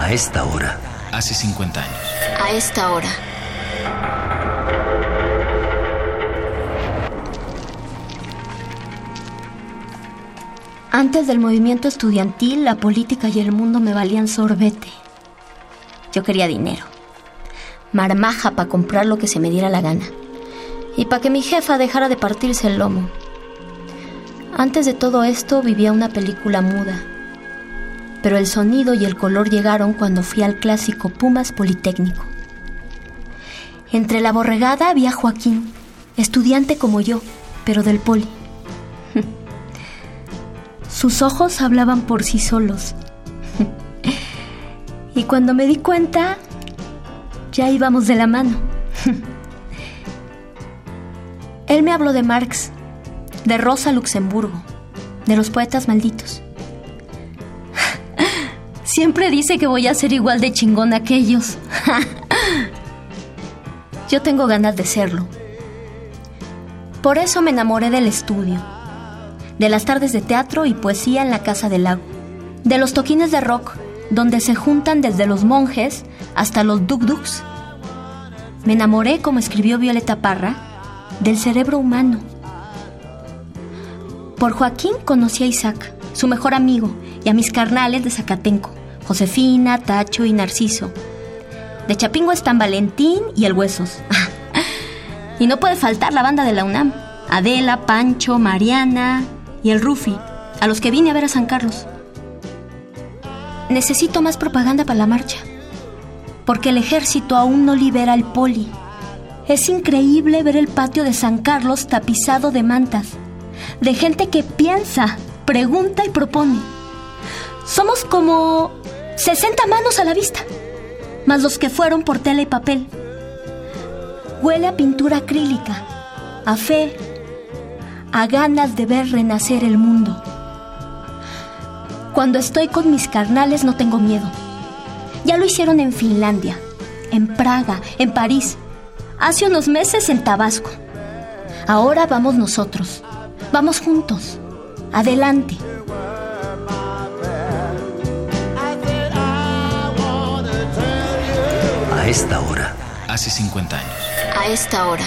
A esta hora. Hace 50 años. A esta hora. Antes del movimiento estudiantil, la política y el mundo me valían sorbete. Yo quería dinero. Marmaja para comprar lo que se me diera la gana. Y para que mi jefa dejara de partirse el lomo. Antes de todo esto vivía una película muda. Pero el sonido y el color llegaron cuando fui al clásico Pumas Politécnico. Entre la borregada había Joaquín, estudiante como yo, pero del poli. Sus ojos hablaban por sí solos. y cuando me di cuenta, ya íbamos de la mano. Él me habló de Marx, de Rosa Luxemburgo, de los poetas malditos. Siempre dice que voy a ser igual de chingón a aquellos. Yo tengo ganas de serlo. Por eso me enamoré del estudio, de las tardes de teatro y poesía en la Casa del Lago, de los toquines de rock, donde se juntan desde los monjes hasta los duk-duks. Me enamoré, como escribió Violeta Parra, del cerebro humano. Por Joaquín conocí a Isaac, su mejor amigo, y a mis carnales de Zacatenco, Josefina, Tacho y Narciso. De Chapingo están Valentín y el Huesos. y no puede faltar la banda de la UNAM. Adela, Pancho, Mariana y el Rufi, a los que vine a ver a San Carlos. Necesito más propaganda para la marcha, porque el ejército aún no libera el poli. Es increíble ver el patio de San Carlos tapizado de mantas, de gente que piensa, pregunta y propone. Somos como 60 manos a la vista, más los que fueron por tela y papel. Huele a pintura acrílica, a fe, a ganas de ver renacer el mundo. Cuando estoy con mis carnales no tengo miedo. Ya lo hicieron en Finlandia, en Praga, en París, hace unos meses en Tabasco. Ahora vamos nosotros. Vamos juntos. Adelante. A esta hora. Hace 50 años. A esta hora.